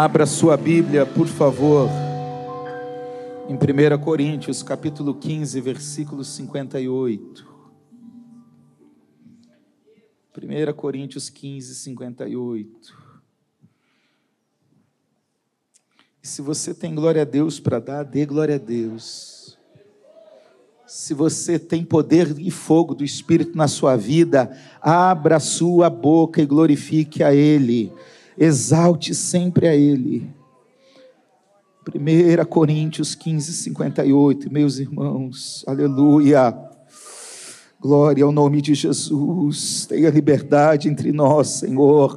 Abra sua Bíblia, por favor, em 1 Coríntios, capítulo 15, versículo 58. 1 Coríntios 15, 58. E se você tem glória a Deus para dar, dê glória a Deus. Se você tem poder e fogo do Espírito na sua vida, abra sua boca e glorifique a Ele. Exalte sempre a Ele. 1 Coríntios 15, 58, meus irmãos, aleluia. Glória ao nome de Jesus. Tenha liberdade entre nós, Senhor.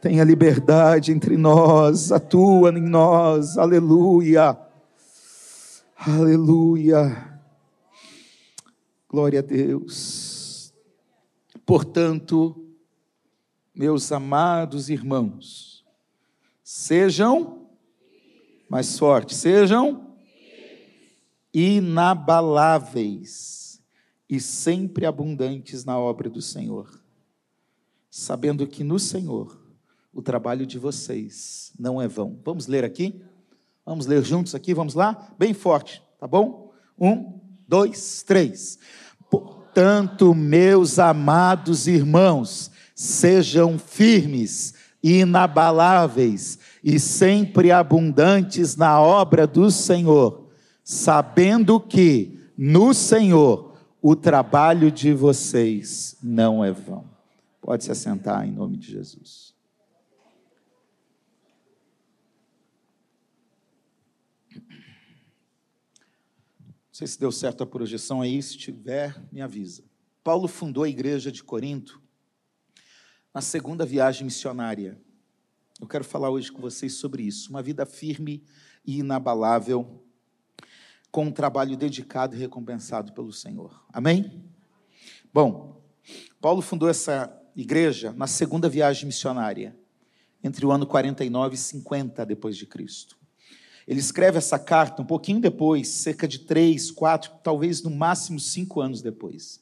Tenha liberdade entre nós, atua em nós, aleluia, aleluia, glória a Deus. Portanto, meus amados irmãos, sejam mais fortes, sejam inabaláveis e sempre abundantes na obra do Senhor, sabendo que no Senhor o trabalho de vocês não é vão. Vamos ler aqui? Vamos ler juntos aqui? Vamos lá? Bem forte, tá bom? Um, dois, três. Portanto, meus amados irmãos, sejam firmes, inabaláveis e sempre abundantes na obra do Senhor, sabendo que no Senhor o trabalho de vocês não é vão. Pode se assentar em nome de Jesus. Não sei se deu certo a projeção aí, se tiver, me avisa. Paulo fundou a igreja de Corinto na segunda viagem missionária. Eu quero falar hoje com vocês sobre isso. Uma vida firme e inabalável, com um trabalho dedicado e recompensado pelo Senhor. Amém? Bom, Paulo fundou essa igreja na segunda viagem missionária, entre o ano 49 e 50 depois de Cristo. Ele escreve essa carta um pouquinho depois, cerca de três, quatro, talvez no máximo cinco anos depois.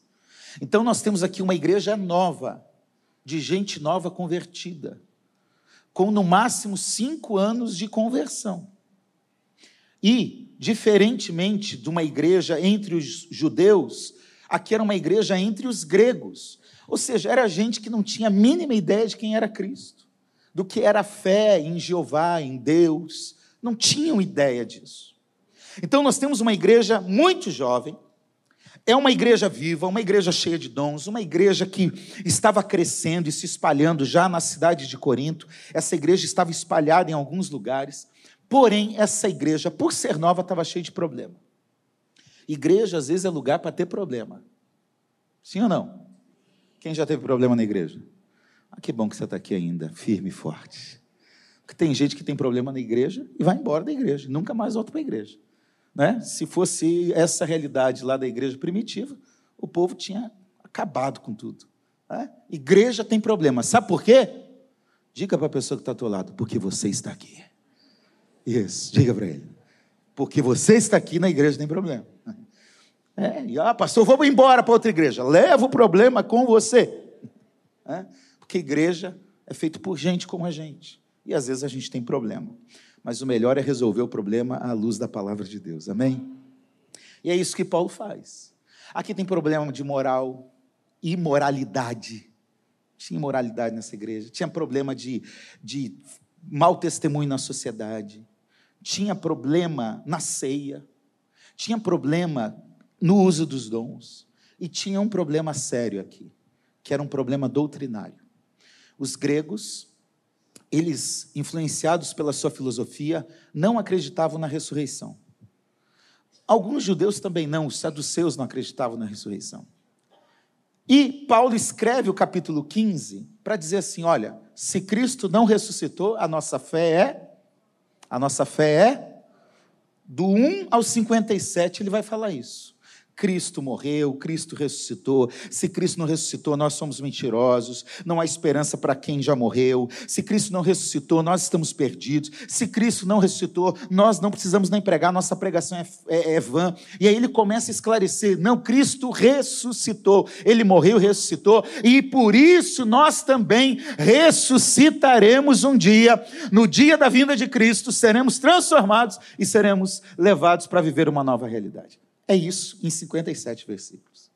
Então nós temos aqui uma igreja nova, de gente nova convertida, com no máximo cinco anos de conversão. E, diferentemente de uma igreja entre os judeus, aqui era uma igreja entre os gregos. Ou seja, era gente que não tinha a mínima ideia de quem era Cristo, do que era a fé em Jeová, em Deus, não tinham ideia disso. Então nós temos uma igreja muito jovem, é uma igreja viva, uma igreja cheia de dons, uma igreja que estava crescendo e se espalhando já na cidade de Corinto. Essa igreja estava espalhada em alguns lugares, porém, essa igreja, por ser nova, estava cheia de problema. Igreja, às vezes, é lugar para ter problema. Sim ou não? Quem já teve problema na igreja? Ah, que bom que você está aqui ainda, firme e forte. Porque tem gente que tem problema na igreja e vai embora da igreja, nunca mais volta para a igreja. Né? Se fosse essa realidade lá da igreja primitiva, o povo tinha acabado com tudo. Né? Igreja tem problema. Sabe por quê? Diga para a pessoa que está ao teu lado, porque você está aqui. Isso, diga para ele. Porque você está aqui na igreja tem problema. É, e, ah, pastor, vamos embora para outra igreja. Leva o problema com você. É, porque igreja é feito por gente como a gente. E às vezes a gente tem problema. Mas o melhor é resolver o problema à luz da palavra de Deus. Amém? E é isso que Paulo faz. Aqui tem problema de moral, imoralidade. Tinha imoralidade nessa igreja. Tinha problema de, de mau testemunho na sociedade. Tinha problema na ceia. Tinha problema no uso dos dons. E tinha um problema sério aqui, que era um problema doutrinário. Os gregos eles, influenciados pela sua filosofia, não acreditavam na ressurreição. Alguns judeus também não, os saduceus não acreditavam na ressurreição. E Paulo escreve o capítulo 15 para dizer assim: olha, se Cristo não ressuscitou, a nossa fé é. A nossa fé é. Do 1 ao 57, ele vai falar isso. Cristo morreu, Cristo ressuscitou. Se Cristo não ressuscitou, nós somos mentirosos. Não há esperança para quem já morreu. Se Cristo não ressuscitou, nós estamos perdidos. Se Cristo não ressuscitou, nós não precisamos nem pregar, nossa pregação é, é, é vã. E aí ele começa a esclarecer: não, Cristo ressuscitou. Ele morreu, ressuscitou, e por isso nós também ressuscitaremos um dia. No dia da vinda de Cristo, seremos transformados e seremos levados para viver uma nova realidade. É isso em 57 versículos.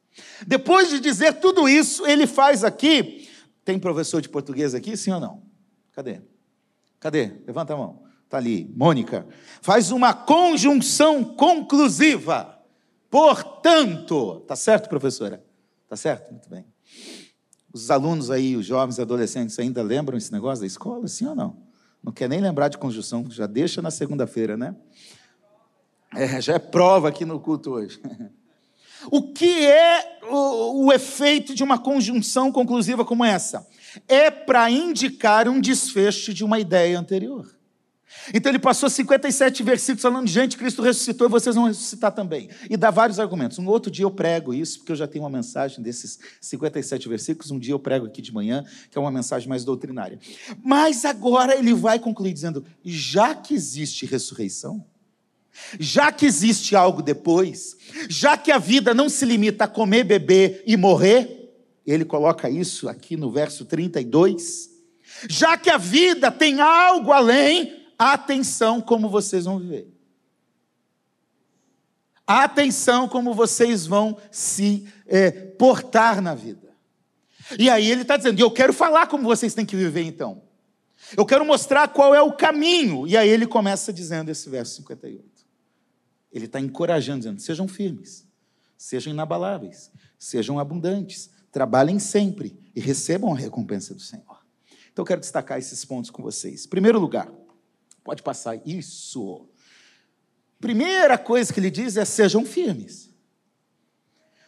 Depois de dizer tudo isso, ele faz aqui. Tem professor de português aqui, sim ou não? Cadê? Cadê? Levanta a mão. Está ali. Mônica. Faz uma conjunção conclusiva. Portanto. Tá certo, professora? Tá certo? Muito bem. Os alunos aí, os jovens, adolescentes, ainda lembram esse negócio da escola, sim ou não? Não quer nem lembrar de conjunção, já deixa na segunda-feira, né? É, já é prova aqui no culto hoje. O que é o, o efeito de uma conjunção conclusiva como essa? É para indicar um desfecho de uma ideia anterior. Então ele passou 57 versículos falando, gente, Cristo ressuscitou e vocês vão ressuscitar também. E dá vários argumentos. Um outro dia eu prego isso, porque eu já tenho uma mensagem desses 57 versículos. Um dia eu prego aqui de manhã, que é uma mensagem mais doutrinária. Mas agora ele vai concluir dizendo: já que existe ressurreição, já que existe algo depois, já que a vida não se limita a comer, beber e morrer, ele coloca isso aqui no verso 32. Já que a vida tem algo além, atenção como vocês vão viver. Atenção como vocês vão se é, portar na vida. E aí ele está dizendo, eu quero falar como vocês têm que viver então. Eu quero mostrar qual é o caminho. E aí ele começa dizendo esse verso 58. Ele está encorajando, dizendo: sejam firmes, sejam inabaláveis, sejam abundantes, trabalhem sempre e recebam a recompensa do Senhor. Então eu quero destacar esses pontos com vocês. Primeiro lugar, pode passar isso. Primeira coisa que ele diz é: sejam firmes.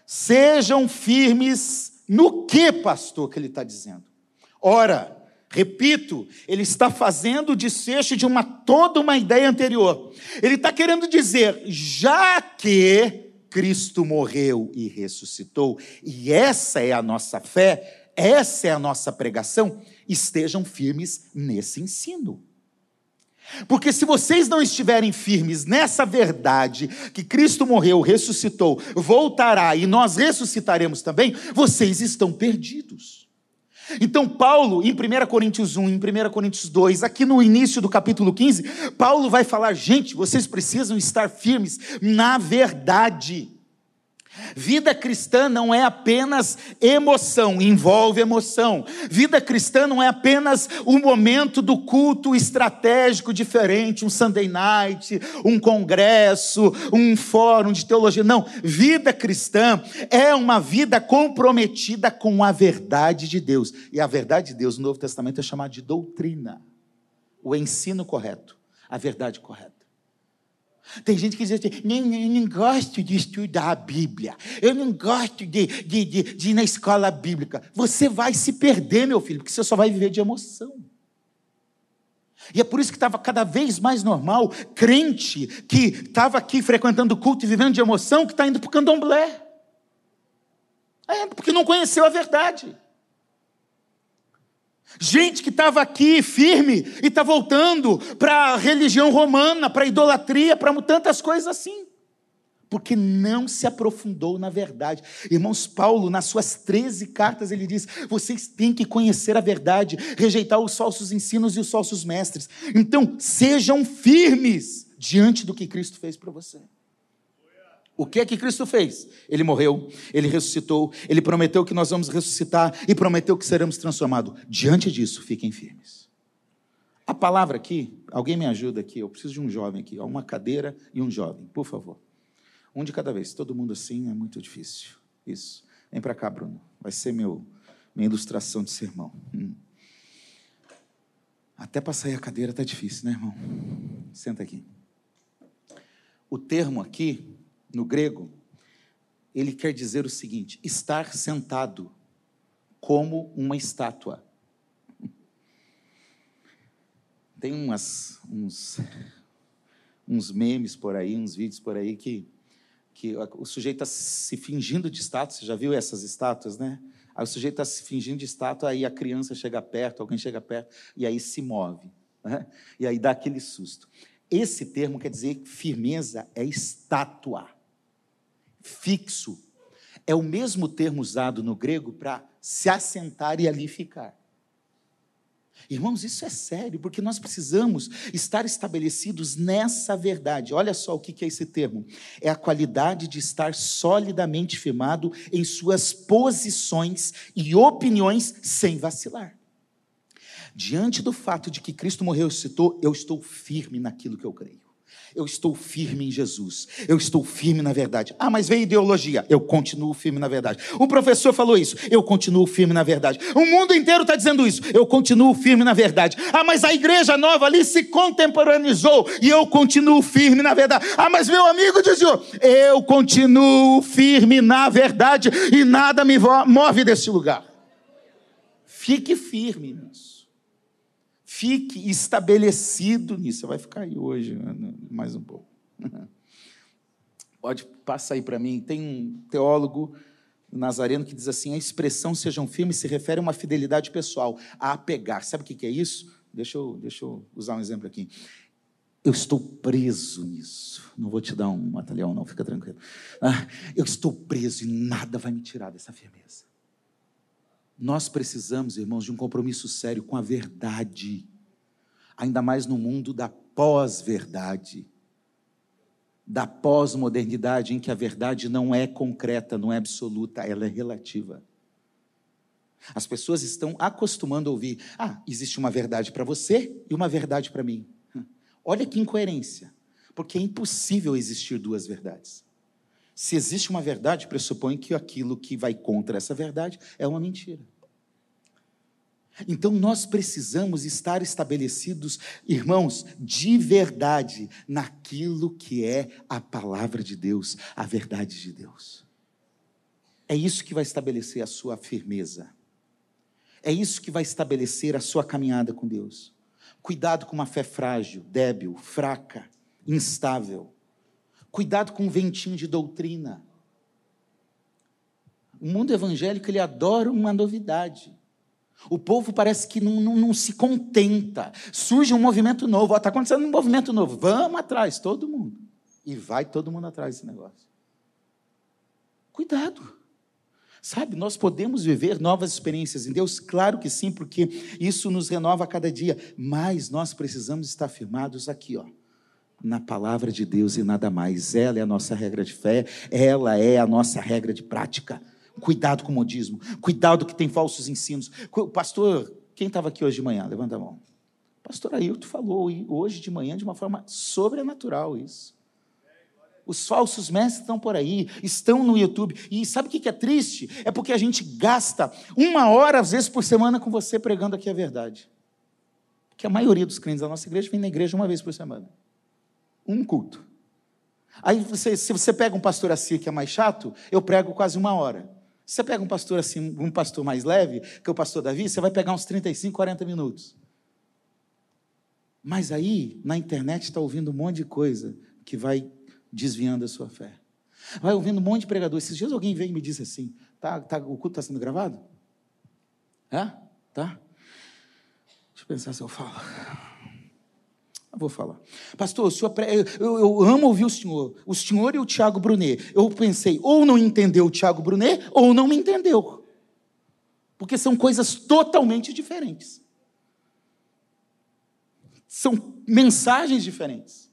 Sejam firmes no que, pastor, que ele está dizendo? Ora, Repito, ele está fazendo o desfecho de uma toda uma ideia anterior. Ele está querendo dizer, já que Cristo morreu e ressuscitou, e essa é a nossa fé, essa é a nossa pregação, estejam firmes nesse ensino. Porque se vocês não estiverem firmes nessa verdade, que Cristo morreu, ressuscitou, voltará e nós ressuscitaremos também, vocês estão perdidos. Então, Paulo, em 1 Coríntios 1, em 1 Coríntios 2, aqui no início do capítulo 15, Paulo vai falar: gente, vocês precisam estar firmes na verdade. Vida cristã não é apenas emoção, envolve emoção. Vida cristã não é apenas o momento do culto estratégico diferente, um Sunday night, um congresso, um fórum de teologia. Não, vida cristã é uma vida comprometida com a verdade de Deus. E a verdade de Deus no Novo Testamento é chamada de doutrina, o ensino correto, a verdade correta. Tem gente que diz assim: não, não gosto de estudar a Bíblia, eu não gosto de, de, de, de ir na escola bíblica. Você vai se perder, meu filho, porque você só vai viver de emoção. E é por isso que estava cada vez mais normal, crente que estava aqui frequentando o culto e vivendo de emoção, que está indo para o candomblé. É, porque não conheceu a verdade. Gente que estava aqui firme e está voltando para a religião romana, para a idolatria, para tantas coisas assim. Porque não se aprofundou na verdade. Irmãos, Paulo, nas suas 13 cartas, ele diz: vocês têm que conhecer a verdade, rejeitar os falsos ensinos e os falsos mestres. Então, sejam firmes diante do que Cristo fez para você. O que é que Cristo fez? Ele morreu, ele ressuscitou, ele prometeu que nós vamos ressuscitar e prometeu que seremos transformados. Diante disso, fiquem firmes. A palavra aqui, alguém me ajuda aqui, eu preciso de um jovem aqui, uma cadeira e um jovem, por favor. Um de cada vez, todo mundo assim é muito difícil. Isso. Vem para cá, Bruno. Vai ser meu, minha ilustração de sermão. Hum. Até para sair a cadeira está difícil, né, irmão? Senta aqui. O termo aqui no grego, ele quer dizer o seguinte: estar sentado como uma estátua. Tem umas, uns, uns memes por aí, uns vídeos por aí que, que o sujeito está se fingindo de estátua, você já viu essas estátuas, né? Aí o sujeito está se fingindo de estátua, aí a criança chega perto, alguém chega perto, e aí se move. Né? E aí dá aquele susto. Esse termo quer dizer que firmeza é estátua, fixo. É o mesmo termo usado no grego para se assentar e ali ficar. Irmãos, isso é sério, porque nós precisamos estar estabelecidos nessa verdade. Olha só o que é esse termo: é a qualidade de estar solidamente firmado em suas posições e opiniões sem vacilar. Diante do fato de que Cristo morreu e ressuscitou, eu estou firme naquilo que eu creio. Eu estou firme em Jesus. Eu estou firme na verdade. Ah, mas veio ideologia. Eu continuo firme na verdade. O professor falou isso. Eu continuo firme na verdade. O mundo inteiro está dizendo isso. Eu continuo firme na verdade. Ah, mas a igreja nova ali se contemporaneizou. E eu continuo firme na verdade. Ah, mas meu amigo dizia: Eu continuo firme na verdade. E nada me move desse lugar. Fique firme nisso. Fique estabelecido nisso. Você vai ficar aí hoje, né, mais um pouco. Pode passar aí para mim. Tem um teólogo nazareno que diz assim: a expressão sejam firmes se refere a uma fidelidade pessoal, a apegar. Sabe o que é isso? Deixa eu, deixa eu usar um exemplo aqui. Eu estou preso nisso. Não vou te dar um matalhão, não, fica tranquilo. Ah, eu estou preso e nada vai me tirar dessa firmeza. Nós precisamos, irmãos, de um compromisso sério com a verdade, ainda mais no mundo da pós-verdade, da pós-modernidade, em que a verdade não é concreta, não é absoluta, ela é relativa. As pessoas estão acostumando a ouvir: ah, existe uma verdade para você e uma verdade para mim. Olha que incoerência, porque é impossível existir duas verdades. Se existe uma verdade, pressupõe que aquilo que vai contra essa verdade é uma mentira. Então nós precisamos estar estabelecidos, irmãos, de verdade, naquilo que é a palavra de Deus, a verdade de Deus. É isso que vai estabelecer a sua firmeza. É isso que vai estabelecer a sua caminhada com Deus. Cuidado com uma fé frágil, débil, fraca, instável. Cuidado com um ventinho de doutrina. O mundo evangélico ele adora uma novidade. O povo parece que não, não, não se contenta. Surge um movimento novo. Está acontecendo um movimento novo. Vamos atrás, todo mundo. E vai todo mundo atrás desse negócio. Cuidado. Sabe, nós podemos viver novas experiências em Deus? Claro que sim, porque isso nos renova a cada dia. Mas nós precisamos estar firmados aqui, ó na palavra de Deus e nada mais. Ela é a nossa regra de fé, ela é a nossa regra de prática. Cuidado com o modismo, cuidado que tem falsos ensinos. Pastor, quem estava aqui hoje de manhã? Levanta a mão. Pastor Ailton falou hoje de manhã de uma forma sobrenatural isso. Os falsos mestres estão por aí, estão no YouTube. E sabe o que é triste? É porque a gente gasta uma hora, às vezes, por semana com você pregando aqui a verdade. Porque a maioria dos crentes da nossa igreja vem na igreja uma vez por semana um culto. Aí, você, se você pega um pastor assim que é mais chato, eu prego quase uma hora. Você pega um pastor assim, um pastor mais leve, que é o pastor Davi, você vai pegar uns 35, 40 minutos. Mas aí, na internet, está ouvindo um monte de coisa que vai desviando a sua fé. Vai ouvindo um monte de pregador. Esses dias alguém veio e me disse assim: tá, tá, o culto está sendo gravado? É? Tá? Deixa eu pensar se eu falo. Vou falar. Pastor, senhor, eu, eu, amo ouvir o senhor. O senhor e o Tiago Brunet. Eu pensei, ou não entendeu o Tiago Brunet, ou não me entendeu. Porque são coisas totalmente diferentes. São mensagens diferentes.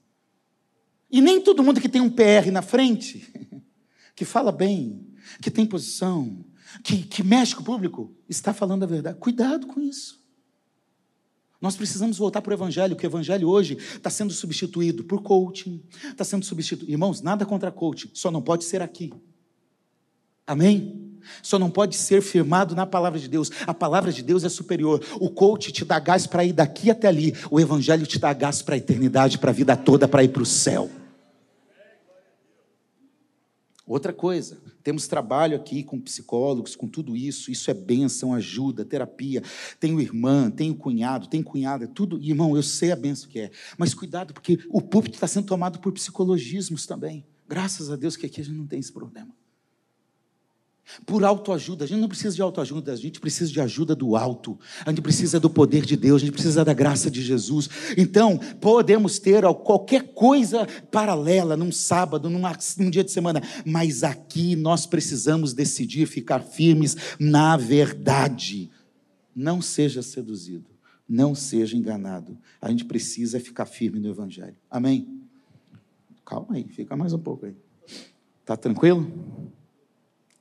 E nem todo mundo que tem um PR na frente, que fala bem, que tem posição, que, que mexe com o público, está falando a verdade. Cuidado com isso. Nós precisamos voltar para o Evangelho, porque o Evangelho hoje está sendo substituído por coaching, está sendo substituído. Irmãos, nada contra coaching, só não pode ser aqui. Amém? Só não pode ser firmado na palavra de Deus. A palavra de Deus é superior. O coach te dá gás para ir daqui até ali. O Evangelho te dá gás para a eternidade, para a vida toda, para ir para o céu. Outra coisa, temos trabalho aqui com psicólogos, com tudo isso, isso é bênção, ajuda, terapia. Tenho irmã, tenho cunhado, tenho cunhada, é tudo. Irmão, eu sei a bênção que é. Mas cuidado, porque o púlpito está sendo tomado por psicologismos também. Graças a Deus que aqui a gente não tem esse problema. Por autoajuda, a gente não precisa de autoajuda, a gente precisa de ajuda do alto, a gente precisa do poder de Deus, a gente precisa da graça de Jesus. Então, podemos ter qualquer coisa paralela num sábado, num, dia de semana, mas aqui nós precisamos decidir ficar firmes na verdade. Não seja seduzido, não seja enganado. A gente precisa ficar firme no Evangelho. Amém? Calma aí, fica mais um pouco aí. Tá tranquilo?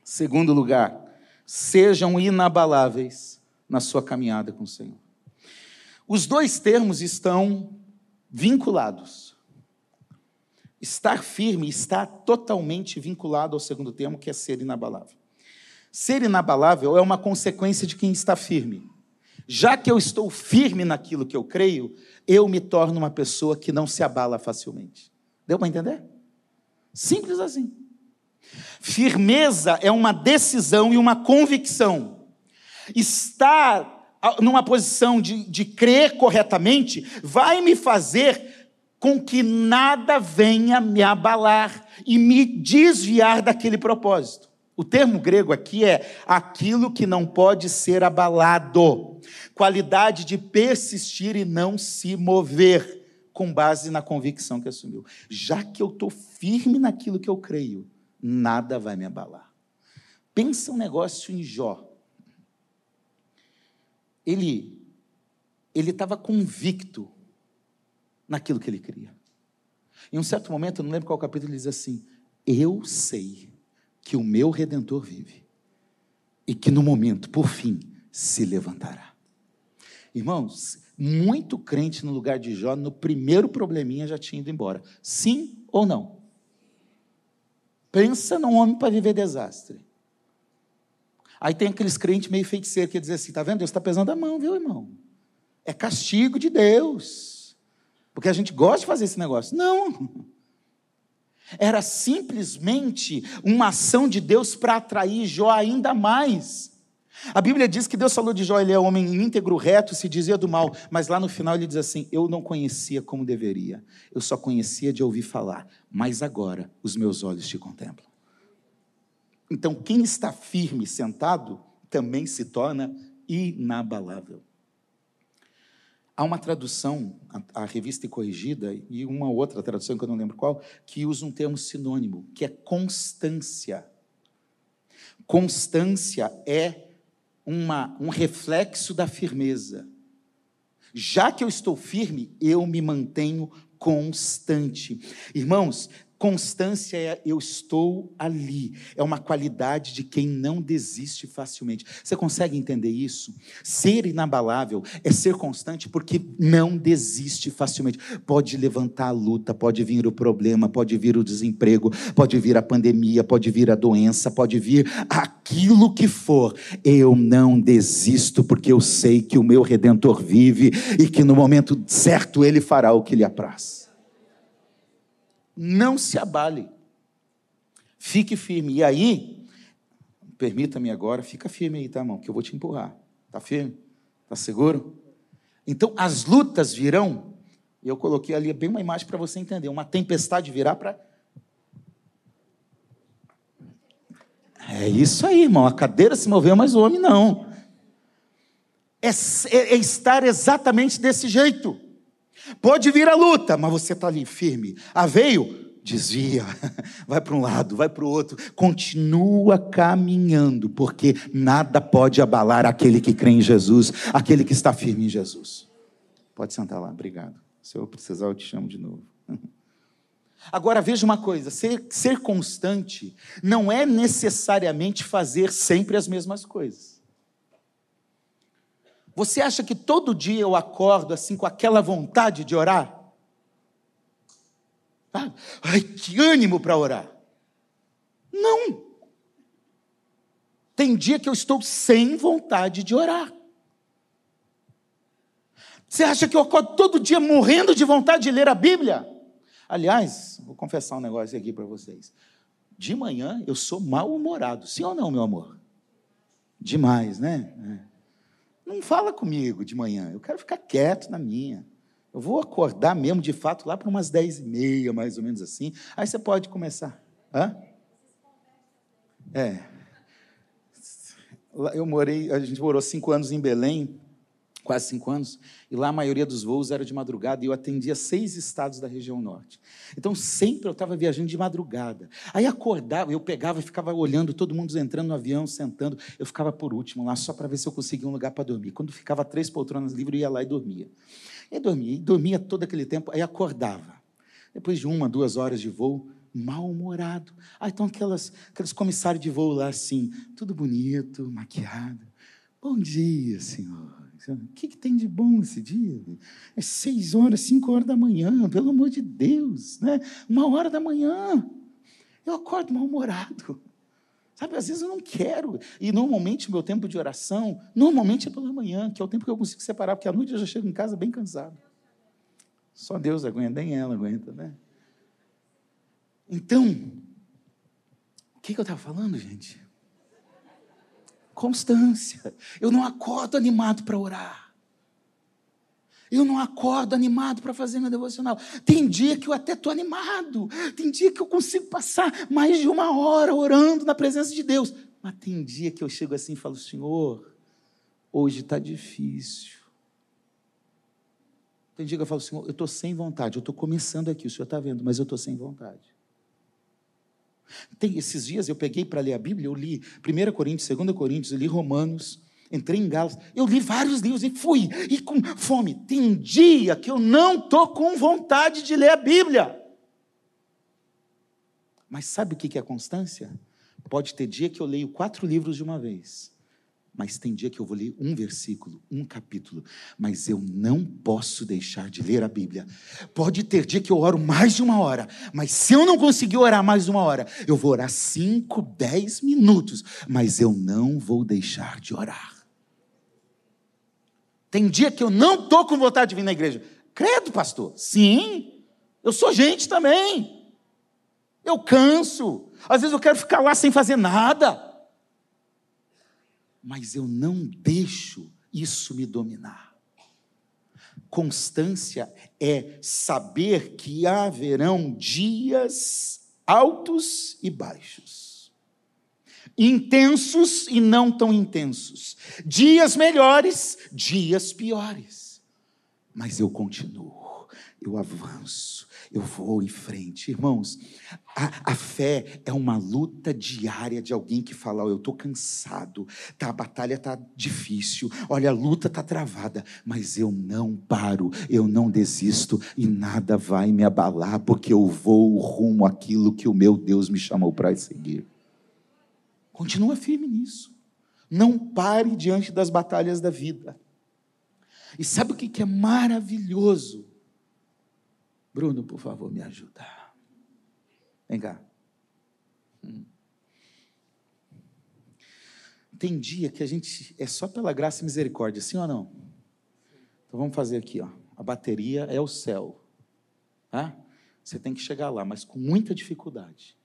Segundo lugar, sejam inabaláveis na sua caminhada com o Senhor. Os dois termos estão vinculados. Estar firme está totalmente vinculado ao segundo termo, que é ser inabalável. Ser inabalável é uma consequência de quem está firme. Já que eu estou firme naquilo que eu creio, eu me torno uma pessoa que não se abala facilmente. Deu para entender? Simples assim. Firmeza é uma decisão e uma convicção. Estar numa posição de, de crer corretamente vai me fazer com que nada venha me abalar e me desviar daquele propósito. O termo grego aqui é aquilo que não pode ser abalado, qualidade de persistir e não se mover, com base na convicção que assumiu. Já que eu estou firme naquilo que eu creio, nada vai me abalar. Pensa um negócio em Jó. Ele ele estava convicto naquilo que ele queria. Em um certo momento, eu não lembro qual capítulo, ele diz assim: Eu sei que o meu redentor vive e que no momento, por fim, se levantará. Irmãos, muito crente no lugar de Jó, no primeiro probleminha já tinha ido embora. Sim ou não? Pensa num homem para viver desastre. Aí tem aqueles crentes meio feiticeiros que dizem assim: está vendo? Deus está pesando a mão, viu, irmão? É castigo de Deus. Porque a gente gosta de fazer esse negócio. Não. Era simplesmente uma ação de Deus para atrair Jó ainda mais. A Bíblia diz que Deus falou de Jó, ele é homem íntegro, reto, se dizia do mal, mas lá no final ele diz assim: Eu não conhecia como deveria, eu só conhecia de ouvir falar, mas agora os meus olhos te contemplam. Então, quem está firme sentado também se torna inabalável. Há uma tradução, a, a revista corrigida, e uma outra tradução que eu não lembro qual, que usa um termo sinônimo, que é constância. Constância é uma, um reflexo da firmeza. Já que eu estou firme, eu me mantenho constante. Irmãos, Constância é eu estou ali. É uma qualidade de quem não desiste facilmente. Você consegue entender isso? Ser inabalável é ser constante porque não desiste facilmente. Pode levantar a luta, pode vir o problema, pode vir o desemprego, pode vir a pandemia, pode vir a doença, pode vir aquilo que for. Eu não desisto porque eu sei que o meu redentor vive e que no momento certo ele fará o que lhe apraz. Não se abale. Fique firme. E aí, permita-me agora, fica firme aí, tá, irmão? Que eu vou te empurrar. Tá firme? Tá seguro? Então, as lutas virão. Eu coloquei ali bem uma imagem para você entender. Uma tempestade virá para. É isso aí, irmão. A cadeira se moveu, mas o homem não. É, é, é estar exatamente desse jeito. Pode vir a luta, mas você está ali firme. Ah, veio? Desvia, vai para um lado, vai para o outro, continua caminhando, porque nada pode abalar aquele que crê em Jesus, aquele que está firme em Jesus. Pode sentar lá, obrigado. Se eu precisar, eu te chamo de novo. Agora veja uma coisa: ser, ser constante não é necessariamente fazer sempre as mesmas coisas. Você acha que todo dia eu acordo assim com aquela vontade de orar? Ah, ai, que ânimo para orar. Não. Tem dia que eu estou sem vontade de orar. Você acha que eu acordo todo dia morrendo de vontade de ler a Bíblia? Aliás, vou confessar um negócio aqui para vocês. De manhã eu sou mal-humorado, sim ou não, meu amor? Demais, né? É. Não fala comigo de manhã, eu quero ficar quieto na minha. Eu vou acordar mesmo, de fato, lá para umas dez e meia, mais ou menos assim. Aí você pode começar. Hã? É. Eu morei, a gente morou cinco anos em Belém, quase cinco anos, e lá a maioria dos voos era de madrugada e eu atendia seis estados da região norte. Então sempre eu estava viajando de madrugada. Aí acordava, eu pegava e ficava olhando todo mundo entrando no avião, sentando. Eu ficava por último lá só para ver se eu conseguia um lugar para dormir. Quando ficava três poltronas livres, eu ia lá e dormia. E dormia, e dormia todo aquele tempo, aí acordava. Depois de uma, duas horas de voo, mal-humorado. Ah, então aquelas, aqueles comissários de voo lá assim, tudo bonito, maquiado. Bom dia, senhor. O que, que, tem de bom esse dia? É seis horas, cinco horas da manhã, pelo amor de Deus, né? Uma hora da manhã. Eu acordo mal-humorado. Sabe, às vezes eu não quero. E normalmente o meu tempo de oração, normalmente é pela manhã, que é o tempo que eu consigo separar, porque à noite eu já chego em casa bem cansado. Só Deus aguenta, nem ela aguenta, né? Então, o que, que eu estava falando, gente? Constância. Eu não acordo animado para orar. Eu não acordo animado para fazer meu devocional. Tem dia que eu até estou animado. Tem dia que eu consigo passar mais de uma hora orando na presença de Deus. Mas tem dia que eu chego assim e falo: Senhor, hoje está difícil. Tem dia que eu falo: Senhor, eu estou sem vontade. Eu estou começando aqui, o Senhor está vendo, mas eu estou sem vontade. Tem, esses dias eu peguei para ler a Bíblia, eu li 1 Coríntios, 2 Coríntios, eu li Romanos, entrei em Gálatas, eu li vários livros e fui, e com fome. Tem dia que eu não estou com vontade de ler a Bíblia. Mas sabe o que é constância? Pode ter dia que eu leio quatro livros de uma vez mas tem dia que eu vou ler um versículo, um capítulo, mas eu não posso deixar de ler a Bíblia. Pode ter dia que eu oro mais de uma hora, mas se eu não conseguir orar mais de uma hora, eu vou orar cinco, dez minutos, mas eu não vou deixar de orar. Tem dia que eu não estou com vontade de vir na igreja. Credo, pastor? Sim, eu sou gente também. Eu canso. Às vezes eu quero ficar lá sem fazer nada mas eu não deixo isso me dominar. Constância é saber que haverão dias altos e baixos, intensos e não tão intensos, dias melhores, dias piores, mas eu continuo, eu avanço, eu vou em frente. Irmãos, a, a fé é uma luta diária de alguém que fala: oh, eu estou cansado, tá, a batalha está difícil, olha, a luta está travada, mas eu não paro, eu não desisto e nada vai me abalar, porque eu vou rumo àquilo que o meu Deus me chamou para seguir. Continua firme nisso. Não pare diante das batalhas da vida. E sabe o que é maravilhoso? Bruno, por favor, me ajuda. Vem cá. Hum. Tem dia que a gente é só pela graça e misericórdia, sim ou não? Então vamos fazer aqui, ó. A bateria é o céu. Tá? Você tem que chegar lá, mas com muita dificuldade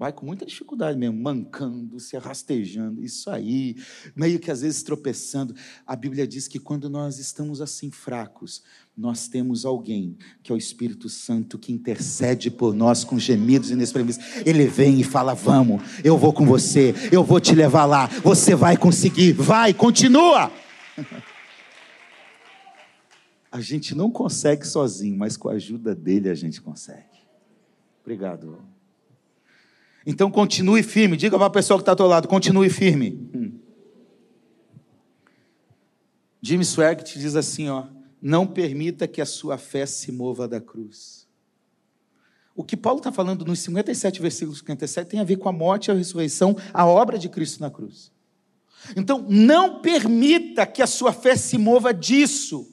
vai com muita dificuldade mesmo, mancando, se arrastejando, isso aí, meio que às vezes tropeçando. A Bíblia diz que quando nós estamos assim fracos, nós temos alguém, que é o Espírito Santo, que intercede por nós com gemidos inexprimíveis. Ele vem e fala: Vamos, eu vou com você, eu vou te levar lá, você vai conseguir, vai, continua. A gente não consegue sozinho, mas com a ajuda dele a gente consegue. Obrigado. Então continue firme. Diga para a pessoa que está ao teu lado: continue firme. Hum. Jimmy Swaggart diz assim: ó, não permita que a sua fé se mova da cruz. O que Paulo está falando nos 57 versículos 57 tem a ver com a morte a ressurreição, a obra de Cristo na cruz. Então, não permita que a sua fé se mova disso.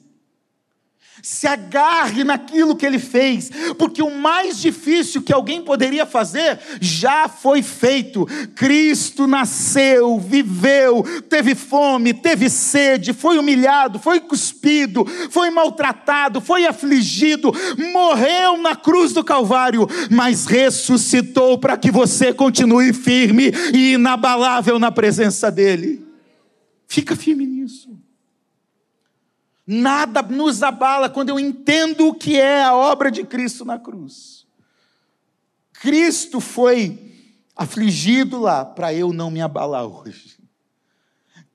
Se agarre naquilo que ele fez, porque o mais difícil que alguém poderia fazer já foi feito. Cristo nasceu, viveu, teve fome, teve sede, foi humilhado, foi cuspido, foi maltratado, foi afligido, morreu na cruz do Calvário, mas ressuscitou para que você continue firme e inabalável na presença dEle. Fica firme nisso. Nada nos abala quando eu entendo o que é a obra de Cristo na cruz. Cristo foi afligido lá para eu não me abalar hoje.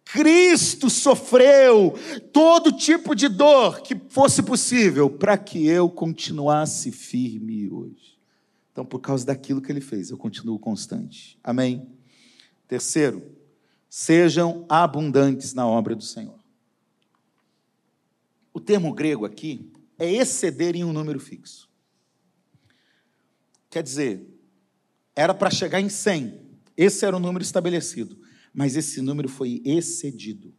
Cristo sofreu todo tipo de dor que fosse possível para que eu continuasse firme hoje. Então, por causa daquilo que ele fez, eu continuo constante. Amém? Terceiro, sejam abundantes na obra do Senhor. O termo grego aqui é exceder em um número fixo. Quer dizer, era para chegar em 100. Esse era o número estabelecido. Mas esse número foi excedido.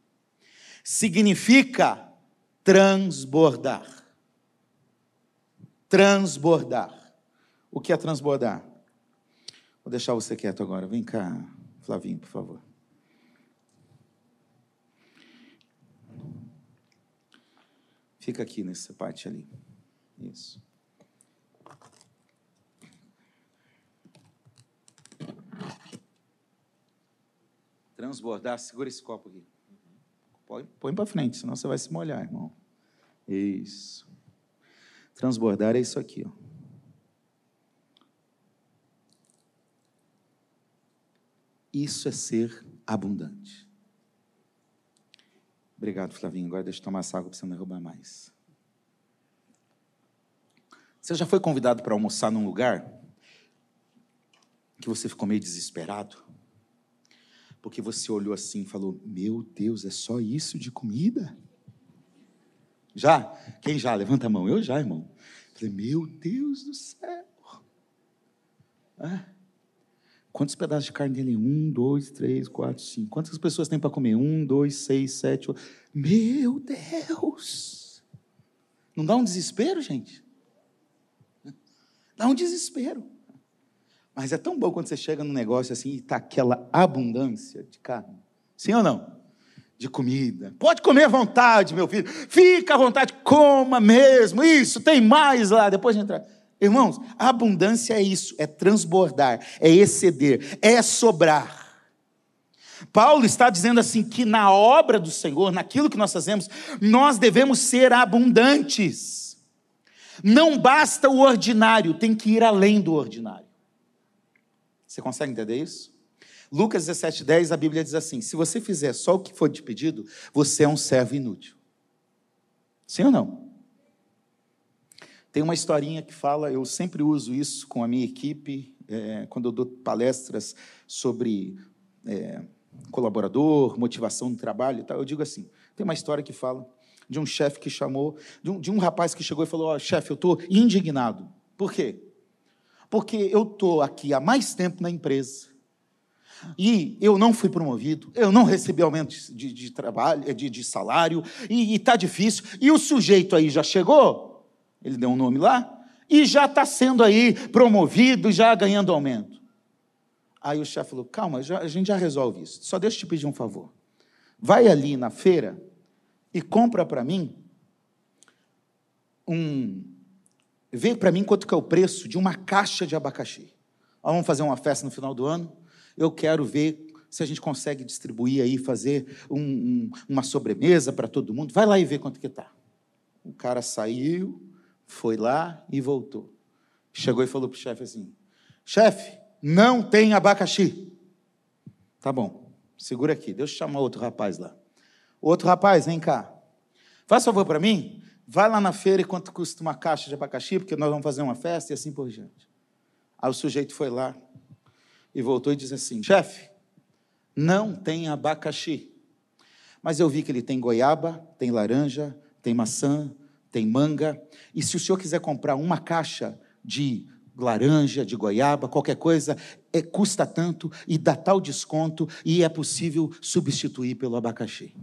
Significa transbordar. Transbordar. O que é transbordar? Vou deixar você quieto agora. Vem cá, Flavinho, por favor. Fica aqui nessa parte ali. Isso. Transbordar, segura esse copo aqui. Põe, põe para frente, senão você vai se molhar, irmão. Isso. Transbordar é isso aqui, ó. Isso é ser abundante. Obrigado, Flavinho. Agora deixa eu tomar essa água para você não derrubar mais. Você já foi convidado para almoçar num lugar que você ficou meio desesperado? Porque você olhou assim e falou: Meu Deus, é só isso de comida? Já? Quem já? Levanta a mão. Eu já, irmão. Falei: Meu Deus do céu. Ah. Quantos pedaços de carne ali? Um, dois, três, quatro, cinco. Quantas pessoas tem para comer? Um, dois, seis, sete, oito. Meu Deus! Não dá um desespero, gente? Dá um desespero. Mas é tão bom quando você chega num negócio assim e está aquela abundância de carne. Sim ou não? De comida. Pode comer à vontade, meu filho. Fica à vontade, coma mesmo. Isso, tem mais lá. Depois de entrar. Irmãos, a abundância é isso, é transbordar, é exceder, é sobrar. Paulo está dizendo assim que na obra do Senhor, naquilo que nós fazemos, nós devemos ser abundantes. Não basta o ordinário, tem que ir além do ordinário. Você consegue entender isso? Lucas 17:10, a Bíblia diz assim: se você fizer só o que for te pedido, você é um servo inútil. Sim ou não? Tem uma historinha que fala, eu sempre uso isso com a minha equipe, é, quando eu dou palestras sobre é, colaborador, motivação no trabalho e tal, eu digo assim: tem uma história que fala de um chefe que chamou, de um, de um, rapaz que chegou e falou: oh, chefe, eu estou indignado. Por quê? Porque eu estou aqui há mais tempo na empresa e eu não fui promovido, eu não recebi aumento de, de trabalho, de, de salário, e está difícil, e o sujeito aí já chegou ele deu um nome lá, e já está sendo aí promovido, já ganhando aumento. Aí o chefe falou: calma, já, a gente já resolve isso. Só deixa eu te pedir um favor. Vai ali na feira e compra para mim um. Vê para mim quanto que é o preço de uma caixa de abacaxi. Nós vamos fazer uma festa no final do ano. Eu quero ver se a gente consegue distribuir aí, fazer um, um, uma sobremesa para todo mundo. Vai lá e vê quanto que está. O cara saiu, foi lá e voltou. Chegou e falou para o chefe assim: chefe, não tem abacaxi. Tá bom, segura aqui, deixa eu chamar outro rapaz lá. Outro rapaz, vem cá. Faz favor para mim, vai lá na feira e quanto custa uma caixa de abacaxi, porque nós vamos fazer uma festa e assim por diante. Aí o sujeito foi lá e voltou e disse assim: chefe, não tem abacaxi. Mas eu vi que ele tem goiaba, tem laranja, tem maçã, tem manga. E se o senhor quiser comprar uma caixa de laranja, de goiaba, qualquer coisa, é, custa tanto e dá tal desconto e é possível substituir pelo abacaxi.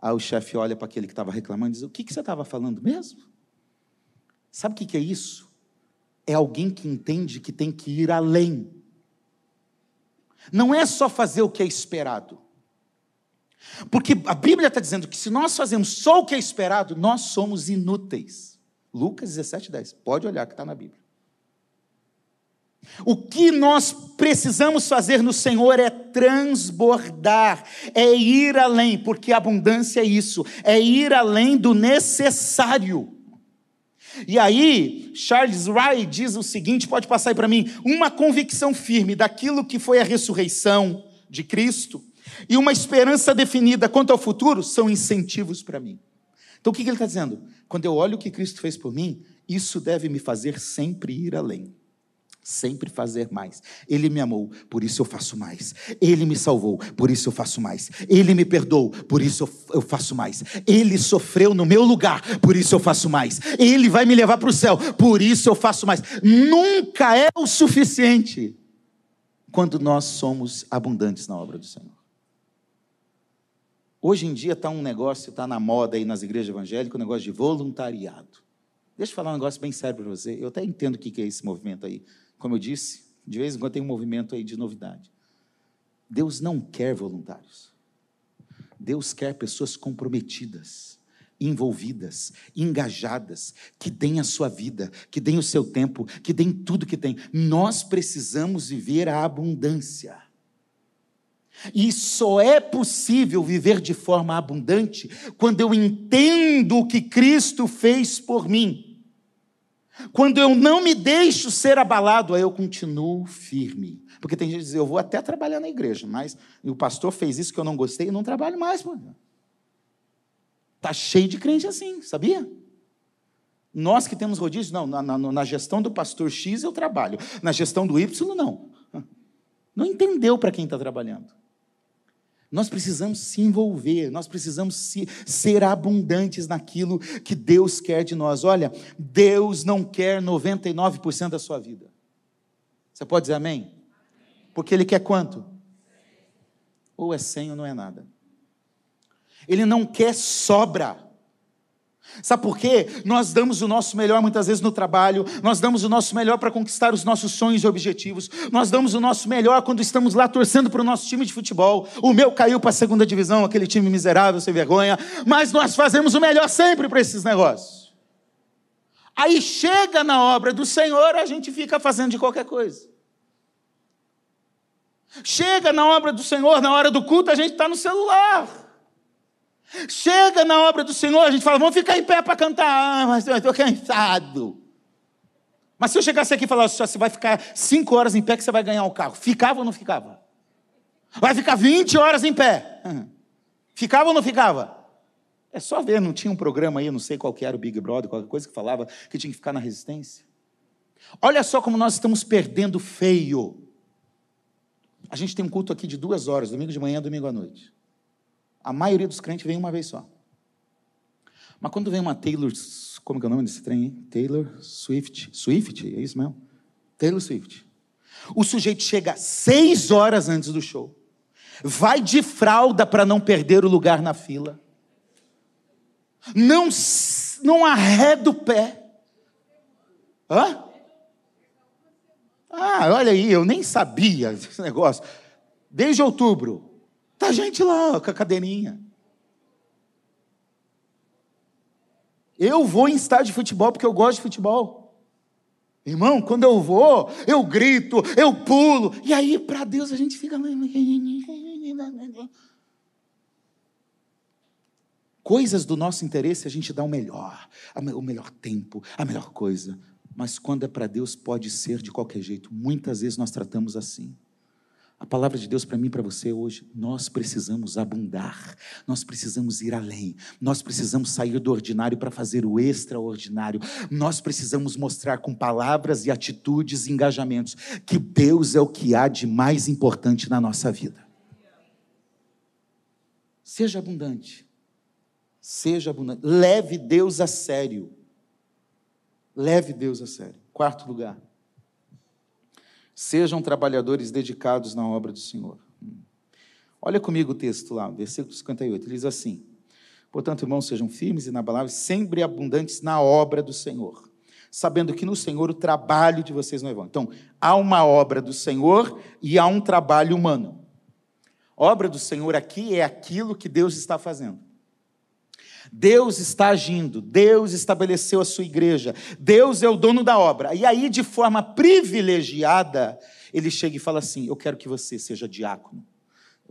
Aí o chefe olha para aquele que estava reclamando e diz: O que, que você estava falando mesmo? Sabe o que, que é isso? É alguém que entende que tem que ir além. Não é só fazer o que é esperado. Porque a Bíblia está dizendo que se nós fazemos só o que é esperado, nós somos inúteis. Lucas 17, 10. Pode olhar que está na Bíblia. O que nós precisamos fazer no Senhor é transbordar, é ir além, porque abundância é isso, é ir além do necessário. E aí, Charles Wright diz o seguinte: pode passar aí para mim, uma convicção firme daquilo que foi a ressurreição de Cristo e uma esperança definida quanto ao futuro são incentivos para mim. Então o que ele está dizendo? Quando eu olho o que Cristo fez por mim, isso deve me fazer sempre ir além sempre fazer mais. Ele me amou, por isso eu faço mais. Ele me salvou, por isso eu faço mais. Ele me perdoou, por isso eu faço mais. Ele sofreu no meu lugar, por isso eu faço mais. Ele vai me levar para o céu, por isso eu faço mais. Nunca é o suficiente quando nós somos abundantes na obra do Senhor. Hoje em dia está um negócio, está na moda aí nas igrejas evangélicas, um negócio de voluntariado. Deixa eu falar um negócio bem sério para você. Eu até entendo o que é esse movimento aí. Como eu disse, de vez em quando tem um movimento aí de novidade. Deus não quer voluntários. Deus quer pessoas comprometidas, envolvidas, engajadas, que deem a sua vida, que deem o seu tempo, que deem tudo que tem. Nós precisamos viver a abundância. E só é possível viver de forma abundante quando eu entendo o que Cristo fez por mim. Quando eu não me deixo ser abalado, aí eu continuo firme. Porque tem gente que diz, eu vou até trabalhar na igreja, mas o pastor fez isso que eu não gostei e não trabalho mais. Está cheio de crente assim, sabia? Nós que temos rodízio, não, na, na, na, gestão do pastor X eu trabalho, na gestão do Y, não. Não entendeu para quem está trabalhando. Nós precisamos se envolver, nós precisamos se, ser abundantes naquilo que Deus quer de nós. Olha, Deus não quer 99% da sua vida. Você pode dizer amém? Porque Ele quer quanto? Ou é 100 ou não é nada. Ele não quer sobra. Sabe por quê? Nós damos o nosso melhor muitas vezes no trabalho, nós damos o nosso melhor para conquistar os nossos sonhos e objetivos, nós damos o nosso melhor quando estamos lá torcendo para o nosso time de futebol. O meu caiu para a segunda divisão, aquele time miserável, sem vergonha, mas nós fazemos o melhor sempre para esses negócios. Aí chega na obra do Senhor, a gente fica fazendo de qualquer coisa. Chega na obra do Senhor, na hora do culto, a gente está no celular. Chega na obra do Senhor, a gente fala, vamos ficar em pé para cantar. Ah, mas eu estou cansado. Mas se eu chegasse aqui e falasse, você vai ficar cinco horas em pé que você vai ganhar o carro. Ficava ou não ficava? Vai ficar 20 horas em pé. Ficava ou não ficava? É só ver, não tinha um programa aí, não sei qual que era o Big Brother, qualquer coisa que falava que tinha que ficar na resistência. Olha só como nós estamos perdendo feio. A gente tem um culto aqui de duas horas, domingo de manhã, domingo à noite. A maioria dos crentes vem uma vez só. Mas quando vem uma Taylor, como é o nome desse trem? Hein? Taylor Swift. Swift, é isso mesmo? Taylor Swift. O sujeito chega seis horas antes do show. Vai de fralda para não perder o lugar na fila. Não, não arreda o pé. Hã? Ah, olha aí, eu nem sabia desse negócio. Desde outubro. Tá gente lá com a cadeirinha. Eu vou em estádio de futebol porque eu gosto de futebol. Irmão, quando eu vou, eu grito, eu pulo. E aí, para Deus, a gente fica. Coisas do nosso interesse, a gente dá o melhor, o melhor tempo, a melhor coisa. Mas quando é para Deus, pode ser de qualquer jeito. Muitas vezes nós tratamos assim. A palavra de Deus para mim e para você hoje, nós precisamos abundar, nós precisamos ir além, nós precisamos sair do ordinário para fazer o extraordinário, nós precisamos mostrar com palavras e atitudes e engajamentos que Deus é o que há de mais importante na nossa vida. Seja abundante, seja abundante, leve Deus a sério, leve Deus a sério. Quarto lugar. Sejam trabalhadores dedicados na obra do Senhor. Olha comigo o texto lá, versículo 58. Ele diz assim: Portanto, irmãos, sejam firmes e inabaláveis, sempre abundantes na obra do Senhor, sabendo que no Senhor o trabalho de vocês não é vão. Então, há uma obra do Senhor e há um trabalho humano. Obra do Senhor aqui é aquilo que Deus está fazendo. Deus está agindo, Deus estabeleceu a sua igreja, Deus é o dono da obra. E aí, de forma privilegiada, ele chega e fala assim: Eu quero que você seja diácono,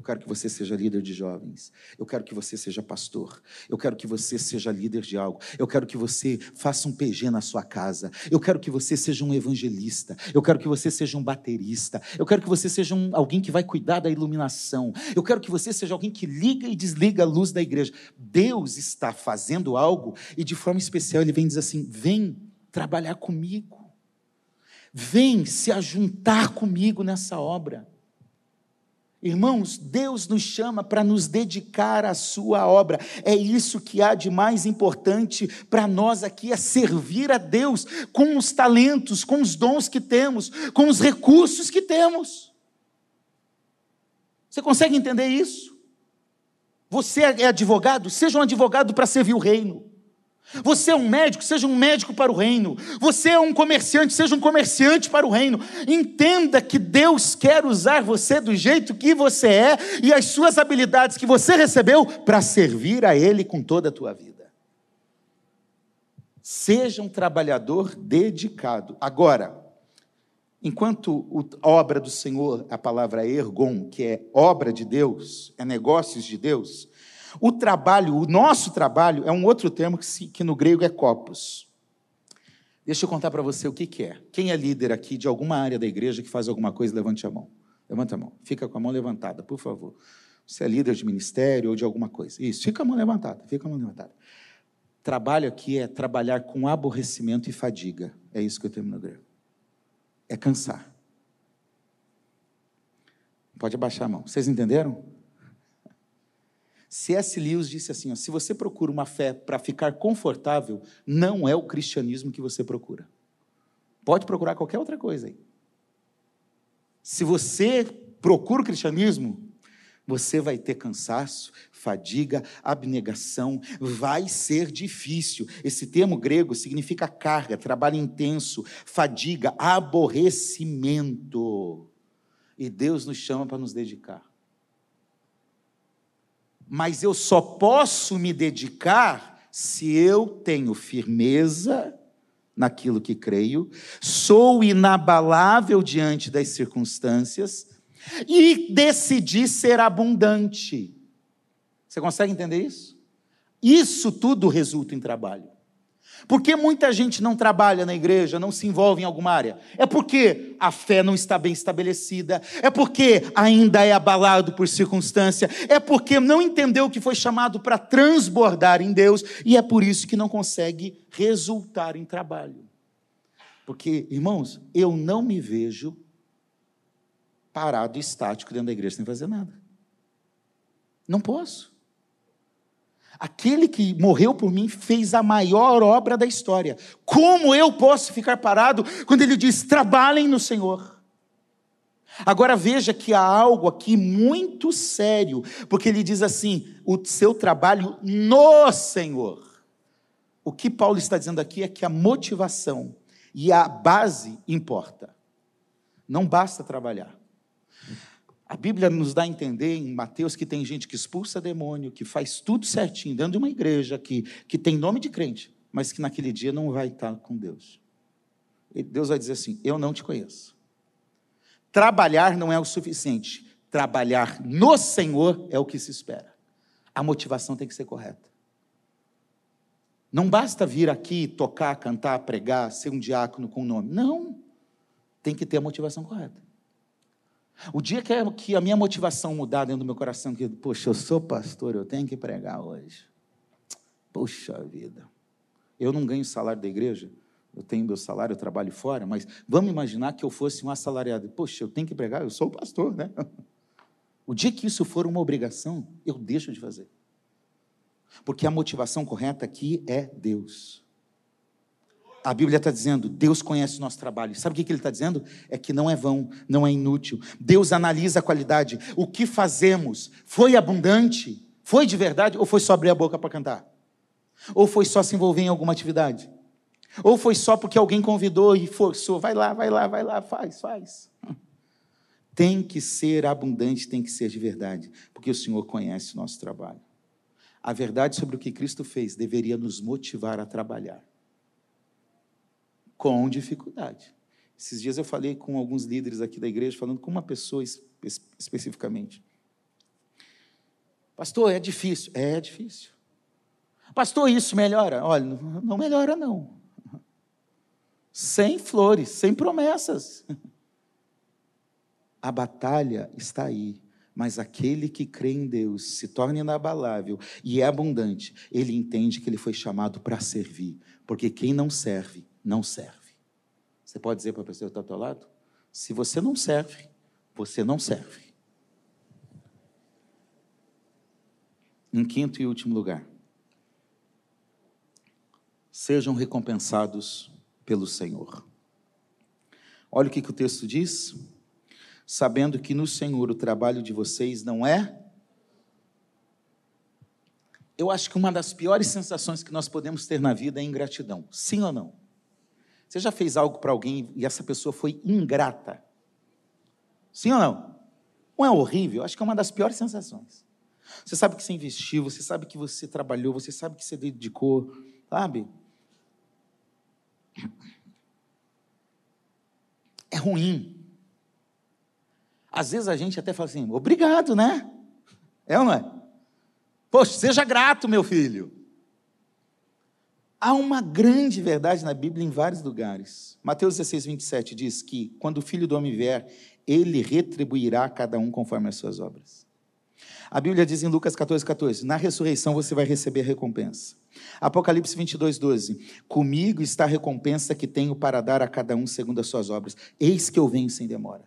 Eu quero que você seja líder de jovens. Eu quero que você seja pastor. Eu quero que você seja líder de algo. Eu quero que você faça um PG na sua casa. Eu quero que você seja um evangelista. Eu quero que você seja um baterista. Eu quero que você seja um, alguém que vai cuidar da iluminação. Eu quero que você seja alguém que liga e desliga a luz da igreja. Deus está fazendo algo e de forma especial ele vem dizer assim: vem trabalhar comigo. Vem se ajuntar comigo nessa obra. Irmãos, Deus nos chama para nos dedicar à sua obra. É isso que há de mais importante para nós aqui, é servir a Deus com os talentos, com os dons que temos, com os recursos que temos. Você consegue entender isso? Você é advogado? Seja um advogado para servir o reino. Você é um médico, seja um médico para o reino. Você é um comerciante, seja um comerciante para o reino. Entenda que Deus quer usar você do jeito que você é e as suas habilidades que você recebeu para servir a Ele com toda a tua vida. Seja um trabalhador dedicado. Agora, enquanto a obra do Senhor, a palavra ergon, que é obra de Deus, é negócios de Deus, o trabalho, o nosso trabalho, é um outro termo que, se, que no grego é corpus. Deixa eu contar para você o que, que, é. Quem é líder aqui de alguma área da igreja que faz alguma coisa, levante a mão. Levanta a mão. Fica com a mão levantada, por favor. Você é líder de ministério ou de alguma coisa. Isso, fica a mão levantada, fica a mão levantada. Trabalho aqui é trabalhar com aborrecimento e fadiga. É isso que eu tenho no grego. É cansar. Pode abaixar a mão. Vocês entenderam? C.S. Lewis disse assim: ó, se você procura uma fé para ficar confortável, não é o cristianismo que você procura. Pode procurar qualquer outra coisa aí. Se você procura o cristianismo, você vai ter cansaço, fadiga, abnegação, vai ser difícil. Esse termo grego significa carga, trabalho intenso, fadiga, aborrecimento. E Deus nos chama para nos dedicar mas eu só posso me dedicar se eu tenho firmeza naquilo que creio, sou inabalável diante das circunstâncias e decidi ser abundante. Você consegue entender isso? Isso tudo resulta em trabalho. Por que muita gente não trabalha na igreja, não se envolve em alguma área? É porque a fé não está bem estabelecida, é porque ainda é abalado por circunstância, é porque não entendeu que foi chamado para transbordar em Deus e é por isso que não consegue resultar em trabalho. Porque, irmãos, eu não me vejo parado estático dentro da igreja sem fazer nada. Não posso. Aquele que morreu por mim fez a maior obra da história. Como eu posso ficar parado quando ele diz: trabalhem no Senhor? Agora veja que há algo aqui muito sério, porque ele diz assim: o seu trabalho no Senhor. O que Paulo está dizendo aqui é que a motivação e a base importa. Não basta trabalhar. A Bíblia nos dá a entender em Mateus que tem gente que expulsa demônio, que faz tudo certinho dentro de uma igreja que, que tem nome de crente, mas que naquele dia não vai estar com Deus. E Deus vai dizer assim: Eu não te conheço. Trabalhar não é o suficiente. Trabalhar no Senhor é o que se espera. A motivação tem que ser correta. Não basta vir aqui tocar, cantar, pregar, ser um diácono com nome. Não. Tem que ter a motivação correta. O dia que a minha motivação mudar dentro do meu coração, que, poxa, eu sou pastor, eu tenho que pregar hoje. Poxa vida. Eu não ganho salário da igreja, eu tenho meu salário, eu trabalho fora, mas vamos imaginar que eu fosse um assalariado. Poxa, eu tenho que pregar, eu sou o pastor, né? O dia que isso for uma obrigação, eu deixo de fazer. Porque a motivação correta aqui é Deus. A Bíblia está dizendo, Deus conhece o nosso trabalho. Sabe o que ele está dizendo? É que não é vão, não é inútil. Deus analisa a qualidade. O que fazemos foi abundante? Foi de verdade? Ou foi só abrir a boca para cantar? Ou foi só se envolver em alguma atividade? Ou foi só porque alguém convidou e forçou? Vai lá, vai lá, vai lá, faz, faz. Tem que ser abundante, tem que ser de verdade, porque o Senhor conhece o nosso trabalho. A verdade sobre o que Cristo fez deveria nos motivar a trabalhar com dificuldade. Esses dias eu falei com alguns líderes aqui da igreja, falando com uma pessoa especificamente. Pastor, é difícil. É difícil. Pastor, isso melhora? Olha, não melhora, não. Sem flores, sem promessas. A batalha está aí. Mas aquele que crê em Deus se torna inabalável e é abundante, ele entende que ele foi chamado para servir. Porque quem não serve, não serve. Você pode dizer para a pessoa que está ao teu lado? Se você não serve, você não serve. Em quinto e último lugar, sejam recompensados pelo Senhor. Olha o que, que o texto diz. Sabendo que no Senhor o trabalho de vocês não é. Eu acho que uma das piores sensações que nós podemos ter na vida é ingratidão. Sim ou não? Você já fez algo para alguém e essa pessoa foi ingrata? Sim ou não? Não é horrível? Acho que é uma das piores sensações. Você sabe que você investiu, você sabe que você trabalhou, você sabe que você dedicou, sabe? É ruim. Às vezes a gente até fala assim, obrigado, né? É ou não é? Poxa, seja grato, meu filho. Há uma grande verdade na Bíblia em vários lugares. Mateus 16, 27 diz que quando o filho do homem vier, ele retribuirá a cada um conforme as suas obras. A Bíblia diz em Lucas 14, 14: Na ressurreição você vai receber recompensa. Apocalipse 22, 12: Comigo está a recompensa que tenho para dar a cada um segundo as suas obras. Eis que eu venho sem demora.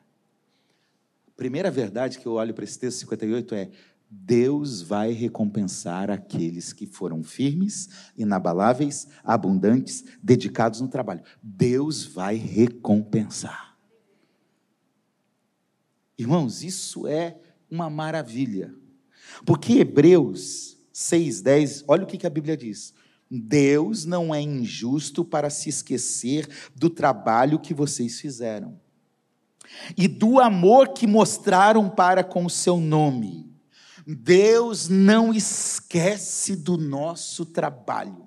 Primeira verdade que eu olho para esse texto 58 é: Deus vai recompensar aqueles que foram firmes, inabaláveis, abundantes, dedicados no trabalho. Deus vai recompensar. Irmãos, isso é uma maravilha. Porque Hebreus 6,10, olha o que a Bíblia diz. Deus não é injusto para se esquecer do trabalho que vocês fizeram e do amor que mostraram para com o seu nome. Deus não esquece do nosso trabalho.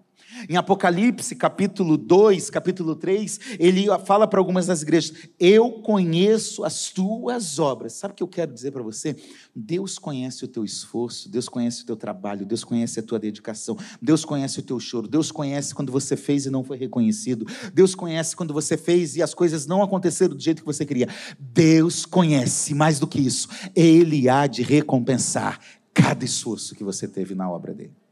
Em Apocalipse, capítulo 2, capítulo 3, ele fala para algumas das igrejas: Eu conheço as tuas obras. Sabe o que eu quero dizer para você? Deus conhece o teu esforço, Deus conhece o teu trabalho, Deus conhece a tua dedicação, Deus conhece o teu choro, Deus conhece quando você fez e não foi reconhecido, Deus conhece quando você fez e as coisas não aconteceram do jeito que você queria. Deus conhece, mais do que isso, Ele há de recompensar cada esforço que você teve na obra dele.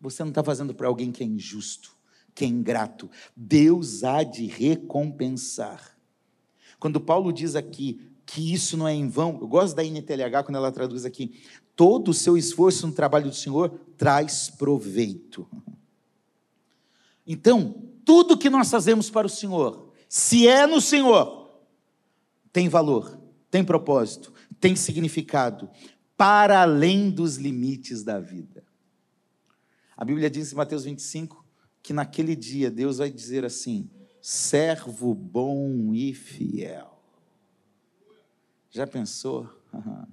Você não está fazendo para alguém que é injusto, que é ingrato. Deus há de recompensar. Quando Paulo diz aqui que isso não é em vão, eu gosto da NTLH quando ela traduz aqui: todo o seu esforço no trabalho do Senhor traz proveito. Então, tudo que nós fazemos para o Senhor, se é no Senhor, tem valor, tem propósito, tem significado, para além dos limites da vida. A Bíblia diz em Mateus 25 que naquele dia Deus vai dizer assim: servo bom e fiel. Já pensou?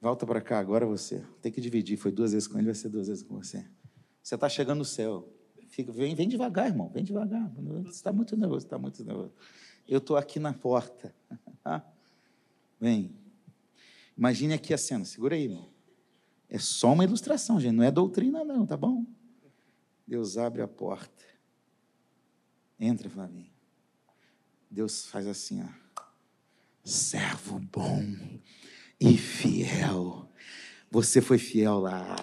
Volta para cá agora você. Tem que dividir. Foi duas vezes com ele, vai ser duas vezes com você. Você está chegando no céu. Fica, vem, vem devagar, irmão. Vem devagar. Você está muito nervoso, está muito nervoso. Eu estou aqui na porta. vem. Imagine aqui a cena. Segura aí, irmão. É só uma ilustração, gente, não é doutrina, não, tá bom? Deus abre a porta. Entra, Flavinho. Deus faz assim, ó. Servo bom e fiel. Você foi fiel lá.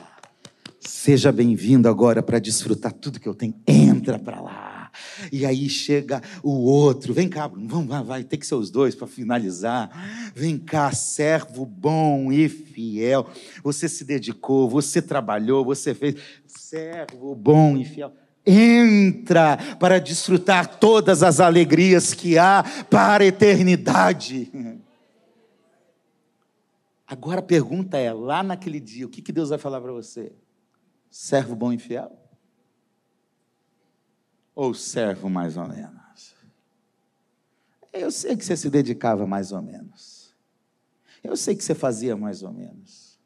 Seja bem-vindo agora para desfrutar tudo que eu tenho. Entra para lá. E aí chega o outro, vem cá, vamos, vai, vai, tem que ser os dois para finalizar. Vem cá, servo bom e fiel. Você se dedicou, você trabalhou, você fez. Servo bom e fiel. Entra para desfrutar todas as alegrias que há para a eternidade. Agora a pergunta é: lá naquele dia, o que Deus vai falar para você? Servo bom e fiel? Ou servo mais ou menos? Eu sei que você se dedicava mais ou menos. Eu sei que você fazia mais ou menos.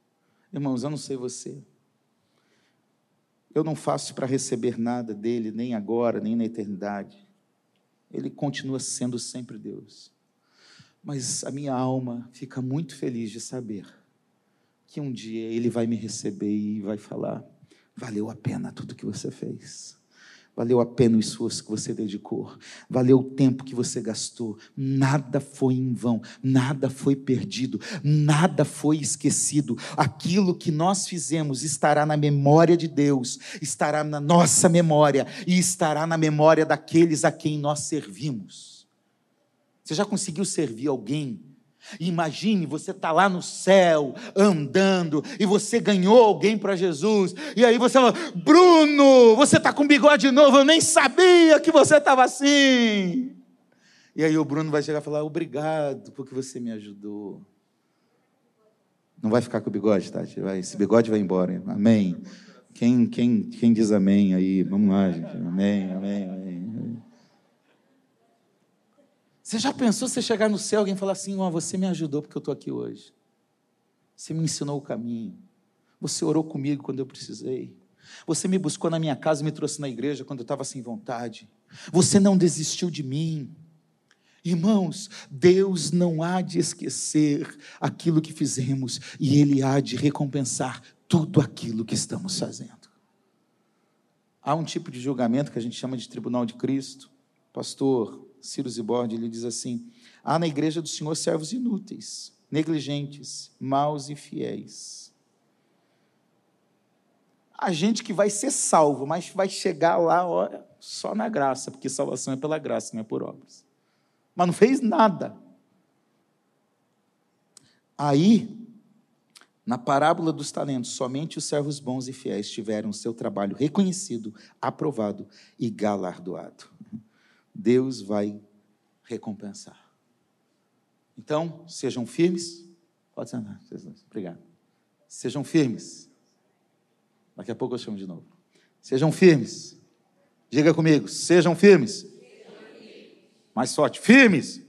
Irmãos, eu não sei você. Eu não faço para receber nada dele, nem agora, nem na eternidade. Ele continua sendo sempre Deus. Mas a minha alma fica muito feliz de saber que um dia ele vai me receber e vai falar: valeu a pena tudo que você fez. Valeu a pena o esforço que você dedicou, valeu o tempo que você gastou. Nada foi em vão, nada foi perdido, nada foi esquecido. Aquilo que nós fizemos estará na memória de Deus, estará na nossa memória e estará na memória daqueles a quem nós servimos. Você já conseguiu servir alguém Imagine você está lá no céu, andando, e você ganhou alguém para Jesus, e aí você fala: Bruno, você está com bigode novo, eu nem sabia que você estava assim. E aí o Bruno vai chegar e falar: Obrigado, porque você me ajudou. Não vai ficar com o bigode, tá? Esse bigode vai embora. Amém. Quem, quem, quem diz amém aí? Vamos lá, gente. Amém, amém, amém. Você já pensou você chegar no céu e alguém falar assim: oh, você me ajudou porque eu estou aqui hoje. Você me ensinou o caminho. Você orou comigo quando eu precisei. Você me buscou na minha casa e me trouxe na igreja quando eu estava sem vontade. Você não desistiu de mim. Irmãos, Deus não há de esquecer aquilo que fizemos e Ele há de recompensar tudo aquilo que estamos fazendo. Há um tipo de julgamento que a gente chama de tribunal de Cristo. Pastor, Ciro Zibord, ele diz assim: há na igreja do Senhor servos inúteis, negligentes, maus e fiéis. A gente que vai ser salvo, mas vai chegar lá olha, só na graça, porque salvação é pela graça, não é por obras. Mas não fez nada. Aí, na parábola dos talentos, somente os servos bons e fiéis tiveram seu trabalho reconhecido, aprovado e galardoado. Deus vai recompensar. Então, sejam firmes. Pode sentar. Obrigado. Sejam firmes. Daqui a pouco eu chamo de novo. Sejam firmes. Diga comigo, sejam firmes. Mais forte, firmes.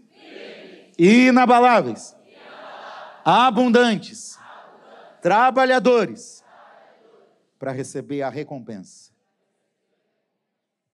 Inabaláveis. Inabaláveis. Abundantes. Abundantes. Trabalhadores. Para receber a recompensa